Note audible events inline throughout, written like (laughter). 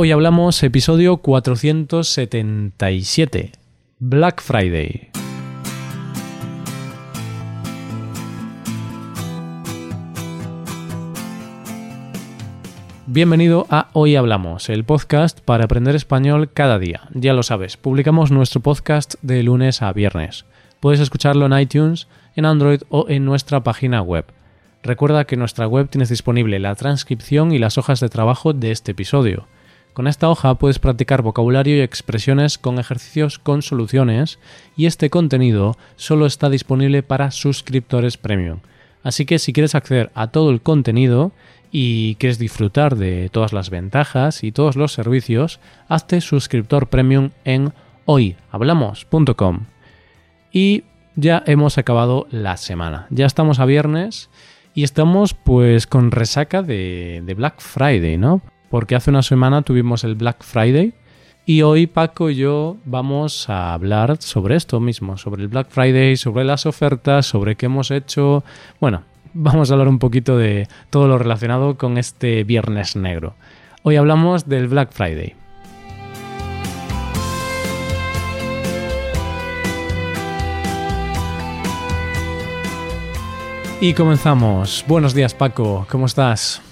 Hoy hablamos episodio 477, Black Friday. Bienvenido a Hoy Hablamos, el podcast para aprender español cada día. Ya lo sabes, publicamos nuestro podcast de lunes a viernes. Puedes escucharlo en iTunes, en Android o en nuestra página web. Recuerda que en nuestra web tienes disponible la transcripción y las hojas de trabajo de este episodio. Con esta hoja puedes practicar vocabulario y expresiones con ejercicios con soluciones y este contenido solo está disponible para suscriptores premium. Así que si quieres acceder a todo el contenido y quieres disfrutar de todas las ventajas y todos los servicios, hazte suscriptor premium en hoyhablamos.com. Y ya hemos acabado la semana. Ya estamos a viernes y estamos pues con resaca de, de Black Friday, ¿no? Porque hace una semana tuvimos el Black Friday y hoy Paco y yo vamos a hablar sobre esto mismo, sobre el Black Friday, sobre las ofertas, sobre qué hemos hecho. Bueno, vamos a hablar un poquito de todo lo relacionado con este viernes negro. Hoy hablamos del Black Friday. Y comenzamos. Buenos días Paco, ¿cómo estás?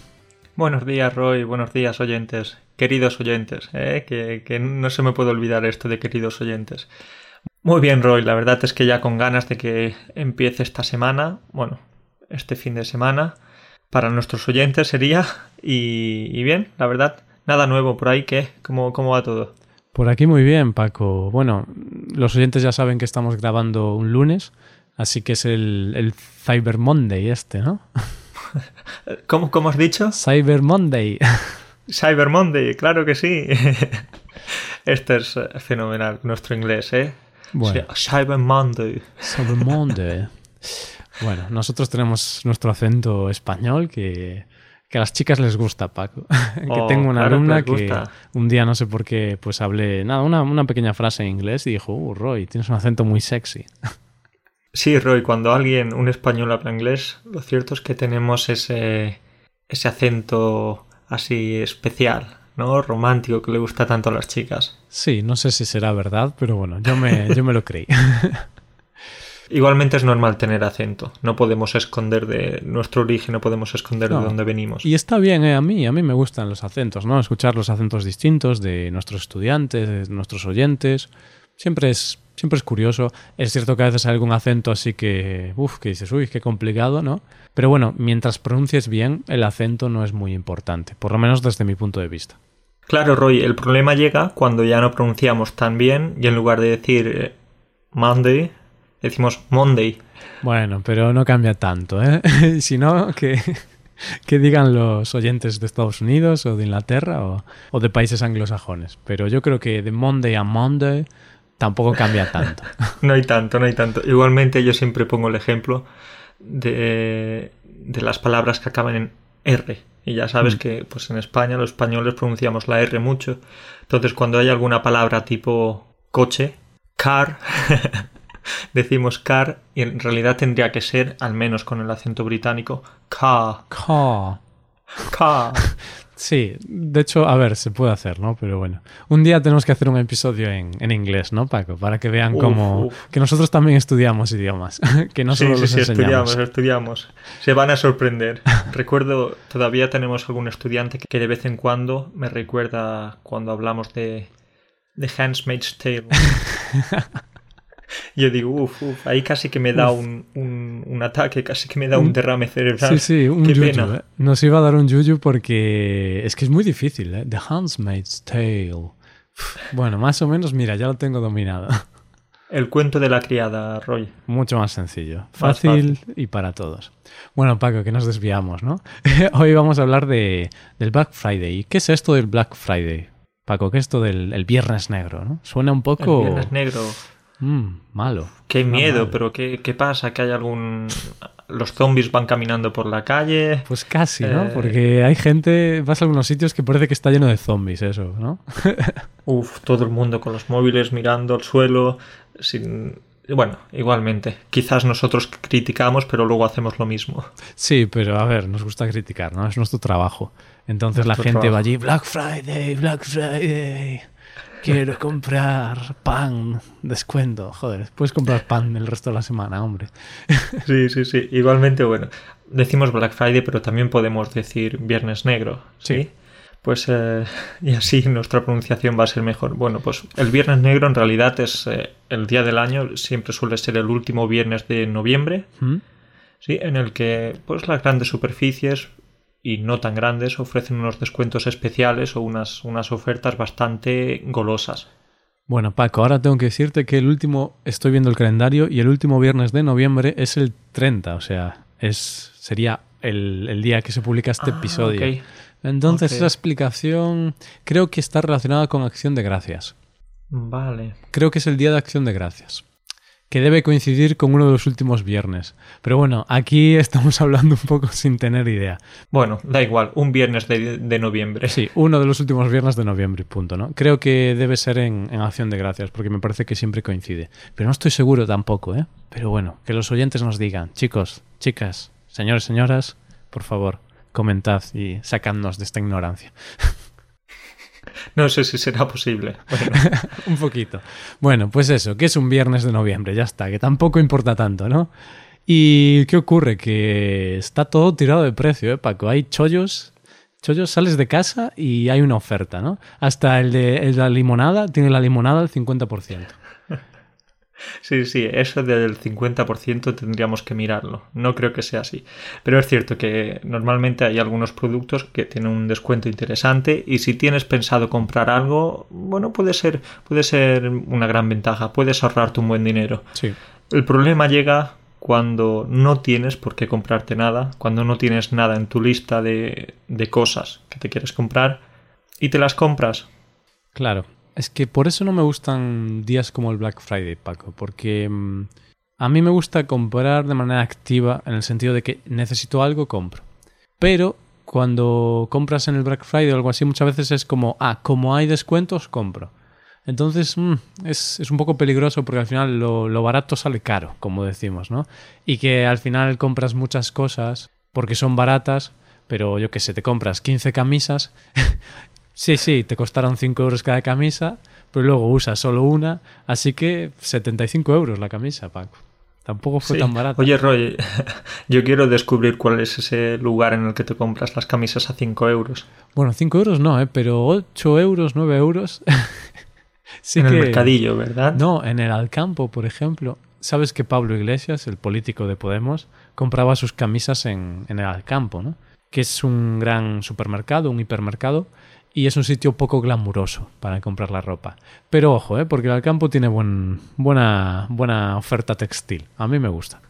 Buenos días, Roy. Buenos días, oyentes. Queridos oyentes, ¿eh? que, no se me puede olvidar esto de queridos oyentes. Muy bien, Roy. La verdad es que ya con ganas de que empiece esta semana, bueno, este fin de semana, para nuestros oyentes sería. Y, bien, la verdad, nada nuevo por ahí. ¿Qué? ¿Cómo, ¿Cómo va todo? Por aquí muy bien, Paco. Bueno, los oyentes ya saben que estamos grabando un lunes, así que es el, el Cyber Monday este, ¿no? (laughs) (laughs) ¿Cómo, ¿Cómo, has dicho? Cyber Monday. (laughs) Cyber Monday, claro que sí. (laughs) Este es eh, fenomenal, nuestro inglés, ¿eh? Bueno. Cyber Monday. Cyber Monday. Bueno, nosotros tenemos nuestro acento español que, que a las chicas les gusta, Paco. que oh, tengo una alumna que, un día, no sé por qué, pues hablé, nada, una, una pequeña frase en inglés y dijo, uh, Roy, tienes un acento muy sexy. Sí, Roy, cuando alguien, un español habla inglés, lo cierto es que tenemos ese, ese acento así especial, ¿no? Romántico que le gusta tanto a las chicas. Sí, no sé si será verdad, pero bueno, yo me, yo me lo creí. (laughs) Igualmente es normal tener acento. No podemos esconder de nuestro origen, no podemos esconder de dónde venimos. Y está bien, ¿eh? a mí, a mí me gustan los acentos, ¿no? Escuchar los acentos distintos de nuestros estudiantes, de nuestros oyentes. Siempre es siempre es curioso. Es cierto que a veces hay algún acento así que, uff, que dices, uy, qué complicado, ¿no? Pero bueno, mientras pronuncies bien, el acento no es muy importante, por lo menos desde mi punto de vista. Claro, Roy, el problema llega cuando ya no pronunciamos tan bien y en lugar de decir eh, Monday, decimos Monday. Bueno, pero no cambia tanto, ¿eh? (laughs) si no, que, (laughs) que digan los oyentes de Estados Unidos o de Inglaterra o, o de países anglosajones. Pero yo creo que de Monday a Monday tampoco cambia tanto. (laughs) no hay tanto, no hay tanto. Igualmente yo siempre pongo el ejemplo de, las palabras que acaban en R. Y ya sabes mm. que pues en España los españoles pronunciamos la R mucho. Entonces cuando hay alguna palabra tipo coche, car, (laughs) decimos car y en realidad tendría que ser, al menos con el acento británico, car. Car. Car. (laughs) Sí, de hecho, a ver, se puede hacer, ¿no? Pero bueno, un día tenemos que hacer un episodio en, en inglés, ¿no, Paco? Para que vean cómo... Que nosotros también estudiamos idiomas, (laughs) que no solo sí, sí, sí, estudiamos, estudiamos. Se van a sorprender. (laughs) Recuerdo, todavía tenemos algún estudiante que de vez en cuando me recuerda cuando hablamos de, de Handmaid's Tale. (laughs) (laughs) Yo digo, uff, uf, ahí casi que me da un, un, ataque, casi que me da un derrame cerebral. Sí, sí, un yuyu. ¿eh? Nos iba a dar un yuyu porque es que es muy difícil, ¿eh? The Handmaid's Tale. Bueno, más o menos, mira, ya lo tengo dominado. El cuento de la criada, Roy. Mucho más sencillo. Fácil, y para todos. Bueno, Paco, que nos desviamos, ¿no? (laughs) Hoy vamos a hablar de, del Black Friday. ¿Qué es esto del Black Friday? Paco, ¿qué es esto del el Viernes Negro, no? Suena un poco... El Viernes Negro. Mm, malo. Qué miedo, pero ¿qué, ¿qué, pasa? ¿Que hay algún... los zombies van caminando por la calle? Pues casi, ¿no? Eh, Porque hay gente, vas a algunos sitios que parece que está lleno de zombies eso, ¿no? (laughs) Uf, todo el mundo con los móviles mirando al suelo, sin... Bueno, igualmente. Quizás nosotros criticamos, pero luego hacemos lo mismo. Sí, pero a ver, nos gusta criticar, ¿no? Es nuestro trabajo. Entonces la gente va allí, Black Friday, Black Friday. Quiero comprar pan, descuento. Joder, puedes comprar pan el resto de la semana, hombre. (laughs) Sí, sí, sí. Igualmente, bueno, decimos Black Friday, pero también podemos decir Viernes Negro, ¿sí? Sí. Pues, eh, y así nuestra pronunciación va a ser mejor. Bueno, pues el Viernes Negro en realidad es eh, el día del año, siempre suele ser el último viernes de noviembre, ¿Mm? ¿sí? En el que, pues, las grandes superficies y no tan grandes ofrecen unos descuentos especiales o unas, unas ofertas bastante golosas. Bueno, Paco, ahora tengo que decirte que el último, estoy viendo el calendario y el último viernes de noviembre es el 30, o sea, es sería el, el día que se publica este Ah, episodio. Entonces, esa explicación creo que está relacionada con Acción de Gracias. Vale. Creo que es el día de Acción de Gracias, que debe coincidir con uno de los últimos viernes. Pero bueno, aquí (laughs) estamos hablando un poco sin tener idea. Bueno, da igual, un viernes de, de noviembre. Sí, uno de los últimos viernes de noviembre, punto, ¿no? Creo que debe ser en, en Acción de Gracias, porque me parece que siempre coincide. Pero no estoy seguro tampoco, ¿eh? Pero bueno, que los oyentes nos digan, chicos, chicas, señores, señoras, por favor, comentad y sacadnos de esta ignorancia. (laughs) No sé si será posible. (laughs) Un poquito. Bueno, pues eso, que es un viernes de noviembre, ya está, que tampoco importa tanto, ¿no? ¿Y qué ocurre? Que está todo tirado de precio, ¿eh, Paco? Hay chollos, chollos, sales de casa y hay una oferta, ¿no? Hasta el de, el la limonada, tiene la limonada al 50%. Sí, sí, eso del 50% tendríamos que mirarlo. No creo que sea así. Pero es cierto que normalmente hay algunos productos que tienen un descuento interesante y si tienes pensado comprar algo, bueno, puede ser, puede ser una gran ventaja. Puedes ahorrarte un buen dinero. Sí. El problema llega cuando no tienes por qué comprarte nada, cuando no tienes nada en tu lista de, de cosas que te quieres comprar y te las compras. Claro. Es que por eso no me gustan días como el Black Friday, Paco, porque mm, a mí me gusta comprar de manera activa en el sentido de que necesito algo, compro. Pero cuando compras en el Black Friday o algo así, muchas veces es como, ah, como hay descuentos, compro. Entonces mm, es, es un poco peligroso porque al final lo, lo barato sale caro, como decimos, ¿no? Y que al final compras muchas cosas porque son baratas, pero yo qué sé, te compras 15 camisas (laughs) Sí, sí, te costaron 5 euros cada camisa, pero luego usas solo una, así que 75 euros la camisa, Paco. Tampoco fue Sí. tan barato. Oye, Roy, (laughs) yo quiero descubrir cuál es ese lugar en el que te compras las camisas a 5 euros. Bueno, 5 euros no, ¿eh? pero 8 euros, 9 euros. (laughs) sí en que... el mercadillo, ¿verdad? No, en el Alcampo, por ejemplo. ¿Sabes que Pablo Iglesias, el político de Podemos, compraba sus camisas en, en el Alcampo, ¿no? Que es un gran supermercado, un hipermercado, y es un sitio poco glamuroso para comprar la ropa. Pero ojo, ¿eh? porque el Alcampo tiene buen, buena, buena oferta textil. A mí me gusta.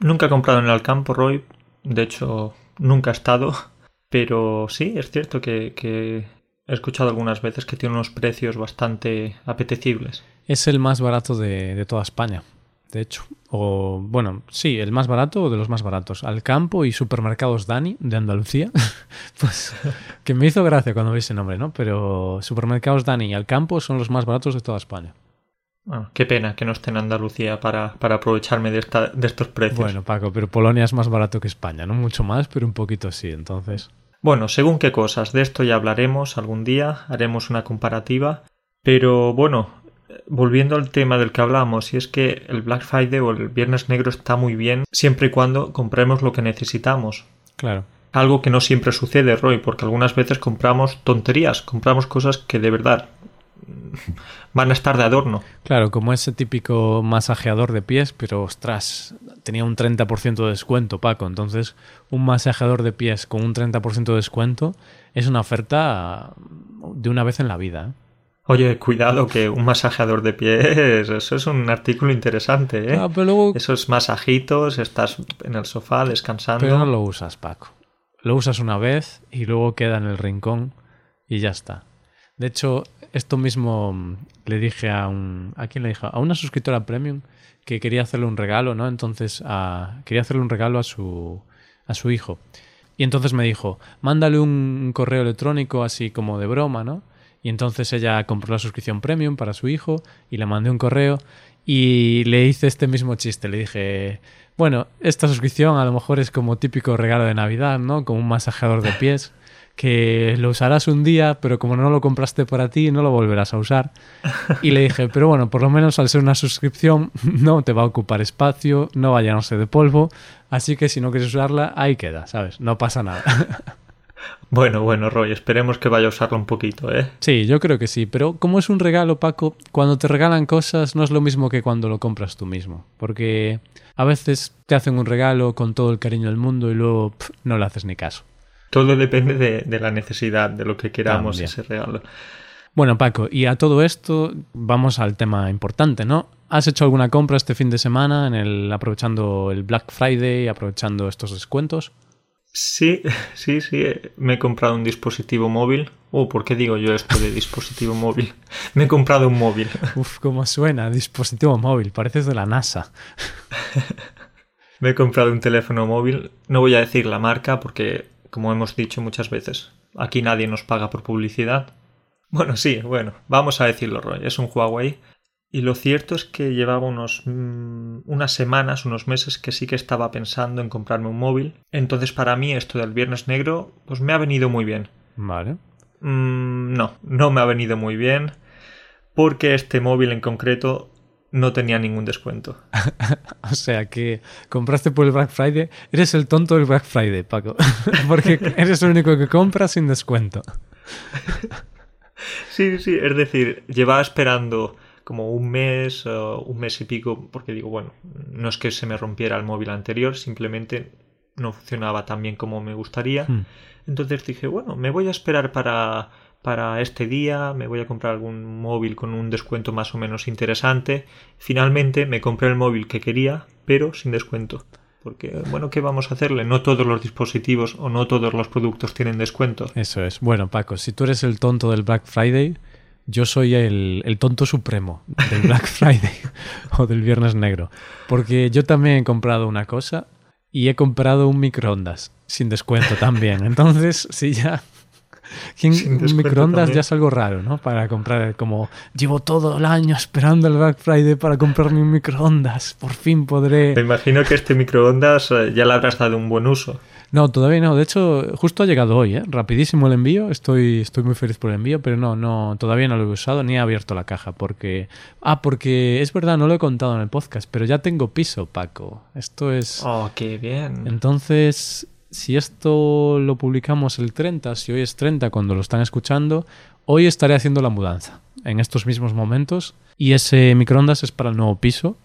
Nunca he comprado en el Alcampo, Roy. De hecho, nunca he estado. Pero sí, es cierto que, que he escuchado algunas veces que tiene unos precios bastante apetecibles. Es el más barato de, de toda España, de hecho. O, bueno, sí, el más barato o de los más baratos. Alcampo y Supermercados Dani, de Andalucía. (laughs) pues, que me hizo gracia cuando vi ese nombre, ¿no? Pero Supermercados Dani y Alcampo son los más baratos de toda España. Ah, qué pena que no esté en Andalucía para, para aprovecharme de, esta, de estos precios. Bueno, Paco, pero Polonia es más barato que España, no mucho más, pero un poquito sí, entonces. Bueno, según qué cosas, de esto ya hablaremos algún día, haremos una comparativa, pero bueno, volviendo al tema del que hablamos, y es que el Black Friday o el Viernes Negro está muy bien siempre y cuando compremos lo que necesitamos. Claro. Algo que no siempre sucede, Roy, porque algunas veces compramos tonterías, compramos cosas que de verdad (laughs) van a estar de adorno. Claro, como ese típico masajeador de pies, pero ostras, tenía un 30% de descuento, Paco. Entonces, un masajeador de pies con un 30% de descuento es una oferta de una vez en la vida. ¿eh? Oye, cuidado que un masajeador de pies, (laughs) eso es un artículo interesante, ¿eh? Ah, pero luego Esos masajitos, estás en el sofá descansando. pero no lo usas, Paco. Lo usas una vez y luego queda en el rincón y ya está. De hecho, esto mismo mm, le dije a un... ¿A quién le dije? A una suscriptora premium que quería hacerle un regalo, ¿no? Entonces, a- quería hacerle un regalo a su, a su hijo. Y entonces me dijo, mándale un correo electrónico así como de broma, ¿no? Y entonces ella compró la suscripción premium para su hijo y le mandé un correo y le hice este mismo chiste. Le dije, bueno, esta suscripción a lo mejor es como típico regalo de Navidad, ¿no? Como un masajeador de pies (laughs) que lo usarás un día, pero como no lo compraste para ti, no lo volverás a usar. Y le dije, pero bueno, por lo menos al ser una suscripción (laughs) no te va a ocupar espacio, no va a llenarse de polvo, así que si no quieres usarla, ahí queda, ¿sabes? No pasa nada. (laughs) Bueno, bueno, Roy, esperemos que vaya a usarlo un poquito, ¿eh? Sí, yo creo que sí, pero como es un regalo, Paco, cuando te regalan cosas no es lo mismo que cuando lo compras tú mismo, porque a veces te hacen un regalo con todo el cariño del mundo y luego no le haces ni caso. Todo depende de, la necesidad, de lo que queramos ese regalo. Bueno, Paco, y a todo esto vamos al tema importante, ¿no? ¿Has hecho alguna compra este fin de semana en el aprovechando el Black Friday, aprovechando estos descuentos? (laughs) Sí, sí, sí. Me he comprado un dispositivo móvil. Oh, ¿por qué digo yo esto de dispositivo móvil? (laughs) Me he comprado un móvil. (laughs) Uf, cómo suena, dispositivo móvil. Pareces de la NASA. Me he comprado un teléfono móvil. No voy a decir la marca porque, como hemos dicho muchas veces, aquí nadie nos paga por publicidad. Bueno, sí, bueno, vamos a decirlo, Roy. Es un Huawei y lo cierto es que llevaba unos, mm, unas semanas, unos meses que sí que estaba pensando en comprarme un móvil. Entonces para mí esto del Viernes Negro pues me ha venido muy bien. Vale. Mm, no, no me ha venido muy bien porque este móvil en concreto no tenía ningún descuento. (laughs) o sea que compraste por el Black Friday. Eres el tonto del Black Friday, Paco. (laughs) porque eres el único que compra sin descuento. (laughs) sí, sí, es decir, llevaba esperando como un mes, un mes y pico, porque digo, bueno, no es que se me rompiera el móvil anterior, simplemente no funcionaba tan bien como me gustaría. Hmm. Entonces dije, bueno, me voy a esperar para, para este día, me voy a comprar algún móvil con un descuento más o menos interesante. Finalmente me compré el móvil que quería, pero sin descuento. Porque, bueno, ¿qué vamos a hacerle? No todos los dispositivos o no todos los productos tienen descuento. Eso es. Bueno, Paco, si tú eres el tonto del Black Friday, yo soy el, el, tonto supremo del Black (laughs) Friday o del Viernes Negro. Porque yo también he comprado una cosa y he comprado un microondas sin descuento también. (laughs) Entonces, sí, ya. Un microondas ya es algo raro, ¿no? Para comprar, como llevo todo el año esperando el Black Friday para comprarme un microondas. Por fin podré. Me imagino que este microondas eh, ya le habrás dado un buen uso. No, todavía no. De hecho, justo ha llegado hoy, ¿eh? Rapidísimo el envío. Estoy, estoy muy feliz por el envío, pero no, no, todavía no lo he usado ni he abierto la caja porque... Ah, porque es verdad, no lo he contado en el podcast, pero ya tengo piso, Paco. Esto es... Oh, qué bien. Entonces, si esto lo publicamos el 30, si hoy es 30 cuando lo están escuchando, hoy estaré haciendo la mudanza en estos mismos momentos y ese microondas es para el nuevo piso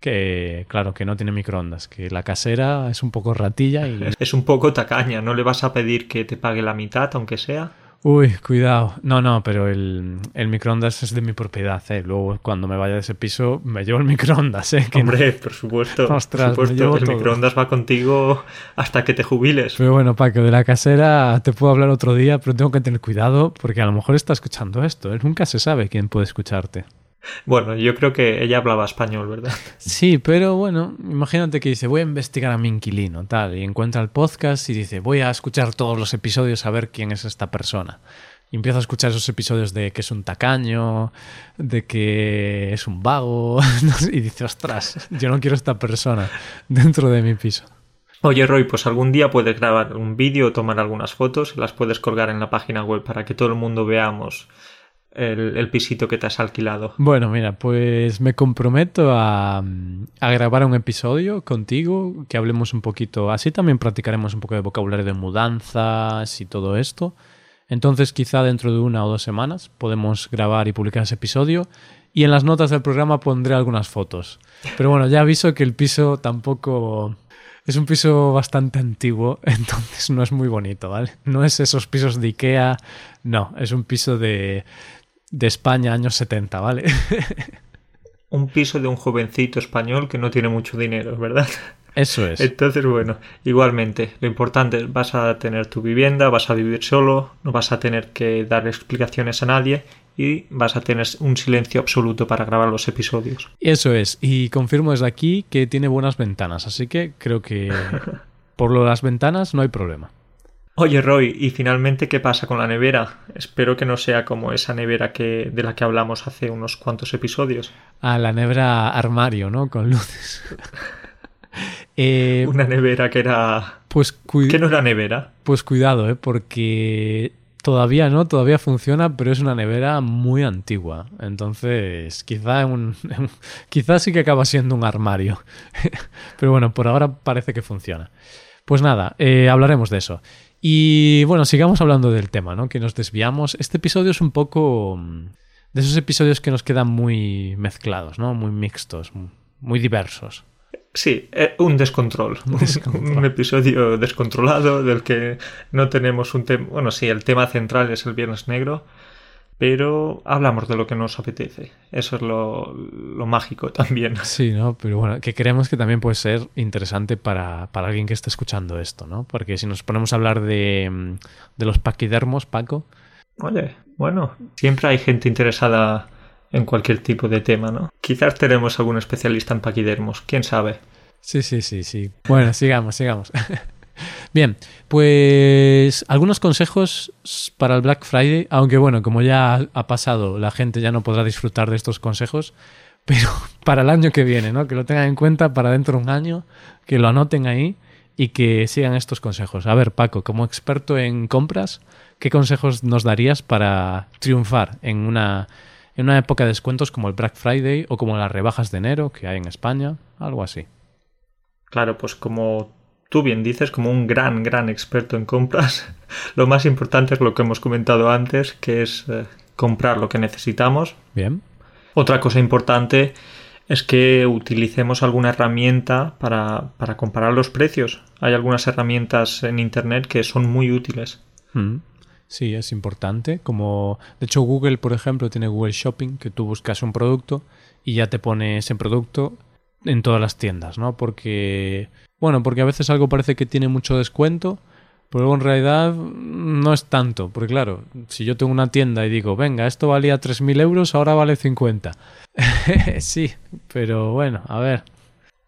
que claro, que no tiene microondas, que la casera es un poco ratilla y... (laughs) Es un poco tacaña, ¿no le vas a pedir que te pague la mitad, aunque sea? Uy, cuidado. No, no, pero el, microondas es de mi propiedad, ¿eh? Luego, cuando me vaya de ese piso, me llevo el microondas, ¿eh? Hombre, por supuesto. (laughs) Ostras, por supuesto, el microondas va contigo hasta que te jubiles. Pero bueno, Paco, de la casera te puedo hablar otro día, pero tengo que tener cuidado porque a lo mejor está escuchando esto. ¿eh? Nunca se sabe quién puede escucharte. Bueno, yo creo que ella hablaba español, ¿verdad? Sí, pero bueno, imagínate que dice, voy a investigar a mi inquilino, tal, y encuentra el podcast y dice, voy a escuchar todos los episodios a ver quién es esta persona. Y empieza a escuchar esos episodios de que es un tacaño, de que es un vago, (laughs) y dice, ostras, yo no quiero esta persona dentro de mi piso. Oye Roy, pues algún día puedes grabar un vídeo o tomar algunas fotos y las puedes colgar en la página web para que todo el mundo veamos el, pisito que te has alquilado? Bueno, mira, pues me comprometo a, grabar un episodio contigo, que hablemos un poquito, así también practicaremos un poco de vocabulario de mudanzas y todo esto. Entonces quizá dentro de una o dos semanas podemos grabar y publicar ese episodio y en las notas del programa pondré algunas fotos. Pero bueno, ya aviso que el piso tampoco... Es un piso bastante antiguo, (laughs) entonces no es muy bonito, ¿vale? No es esos pisos de Ikea, no, es un piso de, de España años 70, ¿vale? (laughs) un piso de un jovencito español que no tiene mucho dinero, ¿verdad? Eso es. Entonces, bueno, igualmente, lo importante es vas a tener tu vivienda, vas a vivir solo, no vas a tener que dar explicaciones a nadie y vas a tener un silencio absoluto para grabar los episodios. Eso es, y confirmo desde aquí que tiene buenas ventanas, así que creo que (laughs) por lo de las ventanas no hay problema. Oye Roy, y finalmente, ¿qué pasa con la nevera? Espero que no sea como esa nevera que, de la que hablamos hace unos cuantos episodios. Ah, la nevera armario, ¿no? Con luces. (laughs) Eh, Una nevera que era Pues ¿Que no era nevera? Pues cuidado, ¿eh? porque todavía no, todavía funciona, pero es una nevera muy antigua. Entonces, quizá, un, (laughs) quizá sí que acaba siendo un armario. (laughs) pero bueno, por ahora parece que funciona. Pues nada, eh, hablaremos de eso. Y bueno, sigamos hablando del tema, ¿no? Que nos desviamos. Este episodio es un poco mm, de esos episodios que nos quedan muy mezclados, ¿no? Muy mixtos, muy diversos. Sí, eh, un descontrol. (laughs) Un episodio descontrolado del que no tenemos un tema. Bueno, sí, el tema central es el Viernes Negro, pero hablamos de lo que nos apetece. Eso es lo, mágico también. (laughs) Sí, ¿no? Pero bueno, que creemos que también puede ser interesante para, para alguien que esté escuchando esto, ¿no? Porque si nos ponemos a hablar de, de los paquidermos, Paco. Oye, bueno, siempre hay gente interesada en cualquier tipo de tema, ¿no? Quizás tenemos algún especialista en paquidermos, quién sabe. Sí, sí, sí, sí. Bueno, sigamos, sigamos. (laughs) Bien, pues algunos consejos para el Black Friday, aunque bueno, como ya ha pasado, la gente ya no podrá disfrutar de estos consejos, (laughs) pero para el año que viene, ¿no? Que lo tengan en cuenta para dentro de un año, que lo anoten ahí y que sigan estos consejos. A ver, Paco, como experto en compras, ¿qué consejos nos darías para triunfar en una en una época de descuentos como el Black Friday o como las rebajas de enero que hay en España, algo así. Claro, pues como tú bien dices, como un gran, gran experto en compras, (laughs) lo más importante es lo que hemos comentado antes, que es eh, comprar lo que necesitamos. Bien. Otra cosa importante es que utilicemos alguna herramienta para, para comparar los precios. Hay algunas herramientas en Internet que son muy útiles. Mm. Sí, es importante. Como, de hecho, Google, por ejemplo, tiene Google Shopping, que tú buscas un producto y ya te pone ese producto en todas las tiendas, ¿no? Porque, bueno, porque a veces algo parece que tiene mucho descuento, pero luego en realidad no es tanto. Porque claro, si yo tengo una tienda y digo, venga, esto valía 3.000 euros, ahora vale 50. (laughs) sí, pero bueno, a ver.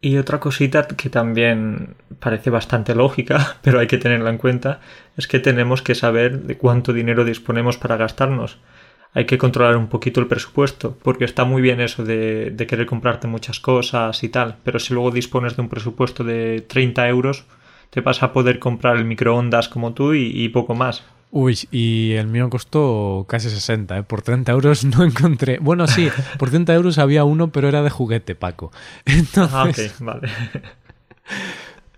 Y otra cosita que también parece bastante lógica, (laughs) pero hay que tenerla en cuenta, es que tenemos que saber de cuánto dinero disponemos para gastarnos. Hay que controlar un poquito el presupuesto, porque está muy bien eso de, querer comprarte muchas cosas y tal, pero si luego dispones de un presupuesto de 30 euros, te vas a poder comprar el microondas como tú y poco más. Uy, y el mío costó casi 60, ¿eh? Por 30 euros no encontré. Bueno, sí, por 30 euros había uno, pero era de juguete, Paco. Entonces... (laughs) Ah, ok, vale.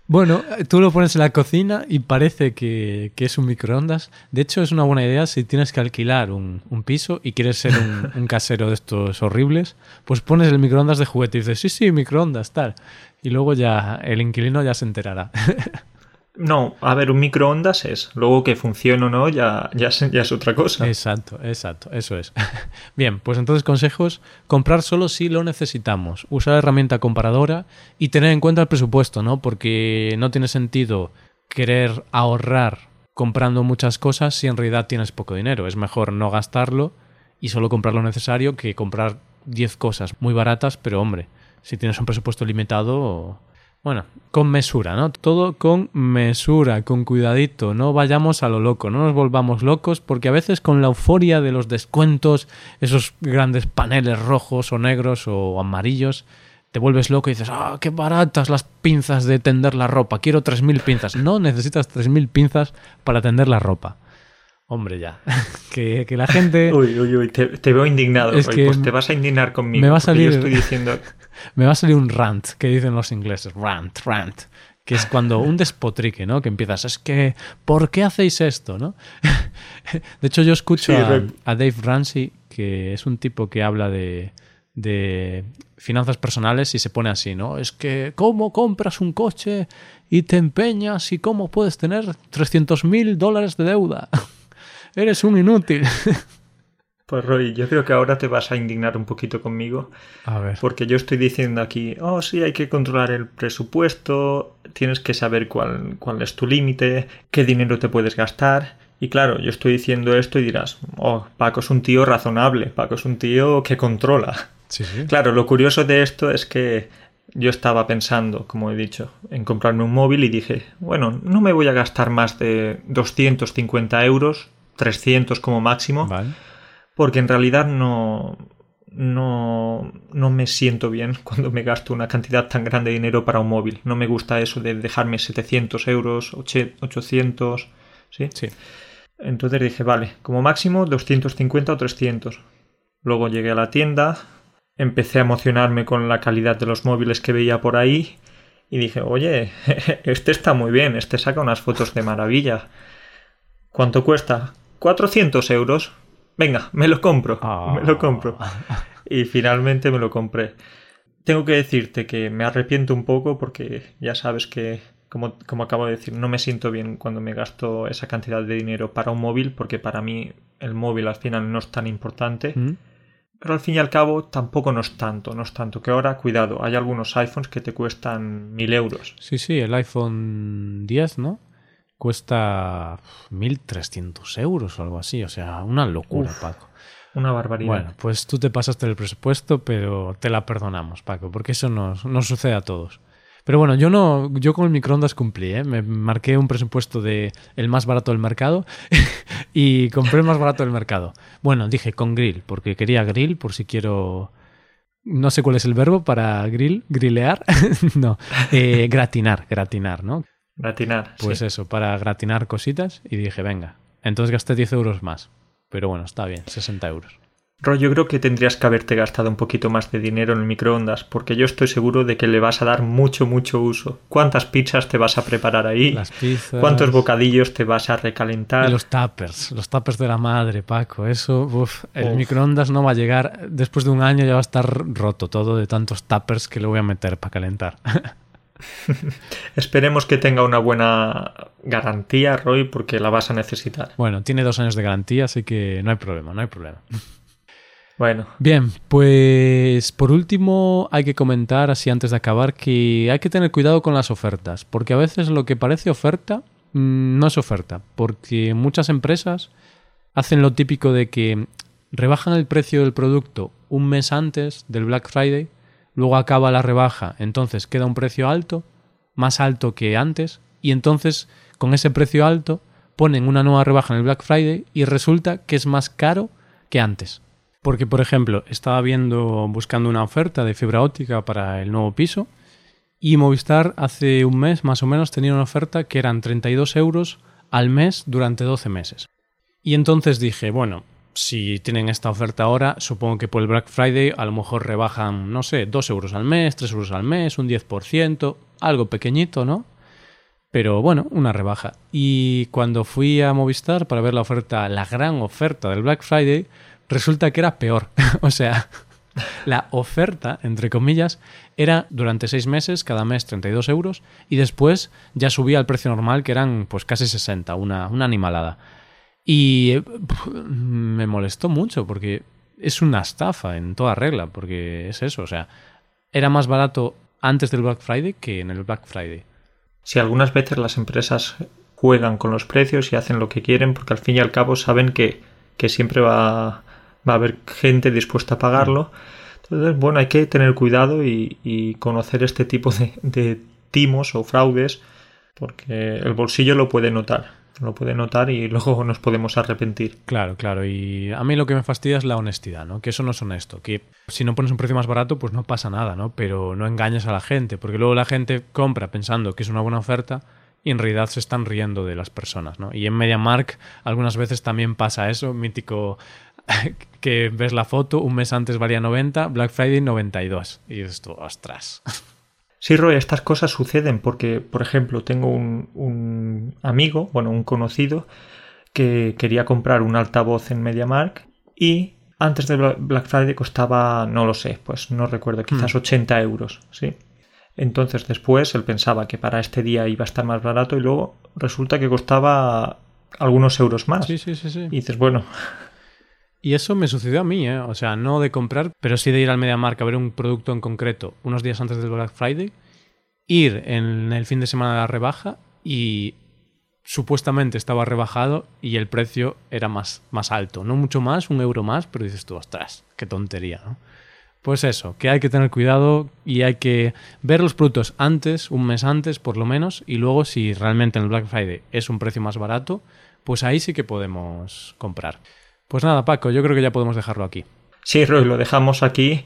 Bueno, tú lo pones en la cocina y parece que, es un microondas. De hecho, es una buena idea si tienes que alquilar un, piso y quieres ser un, (laughs) un, casero de estos horribles, pues pones el microondas de juguete y dices, sí, sí, microondas, tal. Y luego ya el inquilino ya se enterará. (laughs) No, a ver, un microondas es. Luego que funcione o no, ya, ya, es, otra cosa. Exacto, exacto, eso es. (laughs) Bien, pues entonces consejos, comprar solo si lo necesitamos, usar herramienta comparadora y tener en cuenta el presupuesto, ¿no? Porque no tiene sentido querer ahorrar comprando muchas cosas si en realidad tienes poco dinero. Es mejor no gastarlo y solo comprar lo necesario que comprar 10 cosas muy baratas, pero hombre, si tienes un presupuesto limitado bueno, con mesura, ¿no? Todo con mesura, con cuidadito, no vayamos a lo loco, no nos volvamos locos, porque a veces con la euforia de los descuentos, esos grandes paneles rojos o negros o amarillos, te vuelves loco y dices, ah, qué baratas las pinzas de tender la ropa, quiero 3.000 pinzas. No necesitas 3.000 pinzas para tender la ropa. Hombre, ya. (laughs) que, la gente. Uy, uy, uy, te, veo indignado. Es que pues te vas a indignar conmigo. Me va a salir. estoy diciendo. Me va a salir un rant, que dicen los ingleses. Rant, rant. Que es cuando un despotrique, ¿no? Que empiezas, es que, ¿por qué hacéis esto, no? (laughs) de hecho, yo escucho a, Dave Ramsey, que es un tipo que habla de, de finanzas personales y se pone así, ¿no? Es que, ¿cómo compras un coche y te empeñas y cómo puedes tener 300 mil dólares de deuda? (laughs) Eres un inútil. (laughs) Pues Roy, yo creo que ahora te vas a indignar un poquito conmigo. A ver. Porque yo estoy diciendo aquí, oh sí, hay que controlar el presupuesto, tienes que saber cuál, cuál es tu límite, qué dinero te puedes gastar. Y claro, yo estoy diciendo esto y dirás, oh, Paco es un tío razonable, Paco es un tío que controla. Sí, sí. Claro, lo curioso de esto es que yo estaba pensando, como he dicho, en comprarme un móvil y dije, bueno, no me voy a gastar más de 250 euros 300 como máximo, porque en realidad no, no, no me siento bien (laughs) cuando me gasto una cantidad tan grande de dinero para un móvil. No me gusta eso de dejarme 700 euros, 800, ¿sí? Sí. Entonces dije, vale, como máximo 250 o 300. Luego llegué a la tienda, empecé a emocionarme con la calidad de los móviles que veía por ahí y dije, oye, (laughs) este está muy bien, este saca unas fotos de maravilla. ¿Cuánto cuesta? 400 euros. Venga, me lo compro, me lo compro. Y finalmente me lo compré. Tengo que decirte que me arrepiento un poco porque ya sabes que, como, como acabo de decir, no me siento bien cuando me gasto esa cantidad de dinero para un móvil porque para mí el móvil al final no es tan importante. ¿Mm? Pero al fin y al cabo tampoco no es tanto, no es tanto. Que ahora, cuidado, hay algunos iPhones que te cuestan mil euros. Sí, sí, el iPhone 10, ¿no? Cuesta 1.300 euros o algo así. O sea, una locura, Uf. Paco. Una barbaridad. Bueno, pues tú te pasaste el presupuesto, pero te la perdonamos, Paco, porque eso nos, nos sucede a todos. Pero bueno, yo no, yo con el microondas cumplí, ¿eh? Me marqué un presupuesto de el más barato del mercado (laughs) y compré el más barato del mercado. Bueno, dije con grill, porque quería grill por si quiero. No sé cuál es el verbo para grill, grillear. (laughs) no, eh, gratinar, gratinar, ¿no? Gratinar. Pues sí. eso, para gratinar cositas y dije, venga. Entonces gasté 10 euros más. Pero bueno, está bien, 60 euros. Roy, yo creo que tendrías que haberte gastado un poquito más de dinero en el microondas, porque yo estoy seguro de que le vas a dar mucho, mucho uso. ¿Cuántas pizzas te vas a preparar ahí? Las pizzas. ¿Cuántos bocadillos te vas a recalentar? Y los tuppers, los tuppers de la madre, Paco. Eso, uf, el Uf. microondas no va a llegar. Después de un año ya va a estar roto todo de tantos tuppers que le voy a meter para calentar. (laughs) (laughs) Esperemos que tenga una buena garantía, Roy, porque la vas a necesitar. bueno, tiene dos años de garantía, así que no hay problema, no hay problema. Bueno, Bien, pues por último hay que comentar, así antes de acabar, que hay que tener cuidado con las ofertas, porque a veces lo que parece oferta mm, no es oferta, porque muchas empresas hacen lo típico de que rebajan el precio del producto un mes antes del Black Friday, luego acaba la rebaja, entonces queda un precio alto, más alto que antes, y entonces con ese precio alto ponen una nueva rebaja en el Black Friday y resulta que es más caro que antes. Porque, por ejemplo, estaba viendo, buscando una oferta de fibra óptica para el nuevo piso y Movistar hace un mes más o menos tenía una oferta que eran 32 euros al mes durante 12 meses. Y entonces dije, bueno, si tienen esta oferta ahora, supongo que por el Black Friday a lo mejor rebajan, no sé, 2 euros al mes, 3 euros al mes, un 10%, algo pequeñito, ¿no? Pero bueno, una rebaja. Y cuando fui a Movistar para ver la oferta, la gran oferta del Black Friday, resulta que era peor. (laughs) o sea, la oferta, entre comillas, era durante seis meses, cada mes 32 euros, y después ya subía al precio normal, que eran pues casi 60, una, una animalada. Y me molestó mucho, porque es una estafa en toda regla, porque es eso, o sea, era más barato antes del Black Friday que en el Black Friday. si algunas veces las empresas juegan con los precios y hacen lo que quieren, porque al fin y al cabo saben que, que siempre va, va a haber gente dispuesta a pagarlo. Entonces, bueno, hay que tener cuidado y, conocer este tipo de timos o fraudes, porque el bolsillo lo puede notar. Lo puede notar y luego nos podemos arrepentir. Claro, claro. Y a mí lo que me fastidia es la honestidad, ¿no? Que eso no es honesto. Que si no pones un precio más barato, pues no pasa nada, ¿no? Pero no engañes a la gente, porque luego la gente compra pensando que es una buena oferta y en realidad se están riendo de las personas, ¿no? Y en MediaMark algunas veces también pasa eso, mítico (laughs) que ves la foto, un mes antes valía 90, Black Friday 92. Y tú, ostras. (laughs) Sí, Roy, estas cosas suceden porque, por ejemplo, tengo un, un amigo, bueno, un conocido, que quería comprar un altavoz en MediaMark y antes de Bla- Black Friday costaba, no lo sé, pues no recuerdo, quizás 80 euros, ¿sí? Entonces después él pensaba que para este día iba a estar más barato y luego resulta que costaba algunos euros más. Sí, sí, sí, sí. Y dices, bueno, Y eso me sucedió a mí, ¿eh? O sea, no de comprar, pero sí de ir al MediaMark a ver un producto en concreto unos días antes del Black Friday, ir en el fin de semana de la rebaja y supuestamente estaba rebajado y el precio era más, más alto. No mucho más, un euro más, pero dices tú, ostras, qué tontería. Pues eso, que hay que tener cuidado y hay que ver los productos antes, un mes antes por lo menos, y luego si realmente en el Black Friday es un precio más barato, pues ahí sí que podemos comprar. Pues nada, Paco, yo creo que ya podemos dejarlo aquí. Sí, Roy, lo dejamos aquí.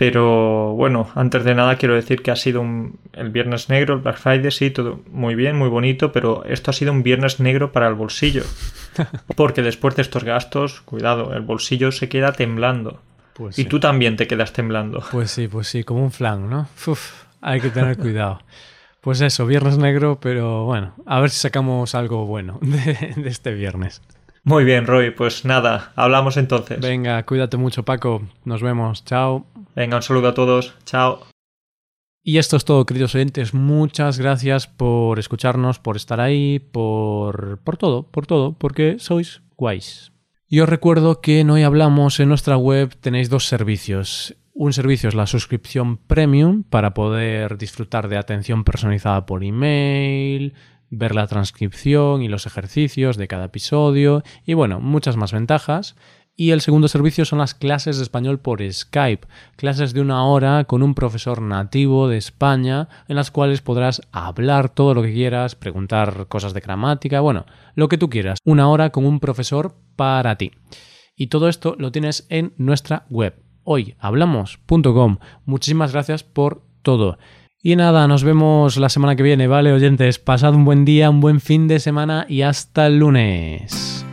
Pero bueno, antes de nada quiero decir que ha sido un, el Viernes Negro, el Black Friday, sí, todo muy bien, muy bonito, pero esto ha sido un Viernes Negro para el bolsillo. (laughs) Porque después de estos gastos, cuidado, el bolsillo se queda temblando. Pues y tú también te quedas temblando. Pues sí, pues sí, como un flan, ¿no? Uf, hay que tener (laughs) cuidado. Pues eso, Viernes Negro, pero bueno, a ver si sacamos algo bueno de, de este viernes. Muy bien, Roy, pues nada, hablamos entonces. Venga, cuídate mucho, Paco. Nos vemos. Chao. Venga, un saludo a todos. Chao. Y esto es todo, queridos oyentes. Muchas gracias por escucharnos, por estar ahí, por, por todo, por todo, porque sois guays. Y os recuerdo que en Hoy Hablamos en nuestra web tenéis dos servicios. Un servicio es la suscripción premium para poder disfrutar de atención personalizada por email, ver la transcripción y los ejercicios de cada episodio y bueno, muchas más ventajas. Y el segundo servicio son las clases de español por Skype, clases de una hora con un profesor nativo de España en las cuales podrás hablar todo lo que quieras, preguntar cosas de gramática, bueno, lo que tú quieras. Una hora con un profesor para ti. Y todo esto lo tienes en nuestra web, hoyhablamos.com. Muchísimas gracias por todo. Y nada, nos vemos la semana que viene, ¿vale, oyentes? Pasad un buen día, un buen fin de semana y hasta el lunes.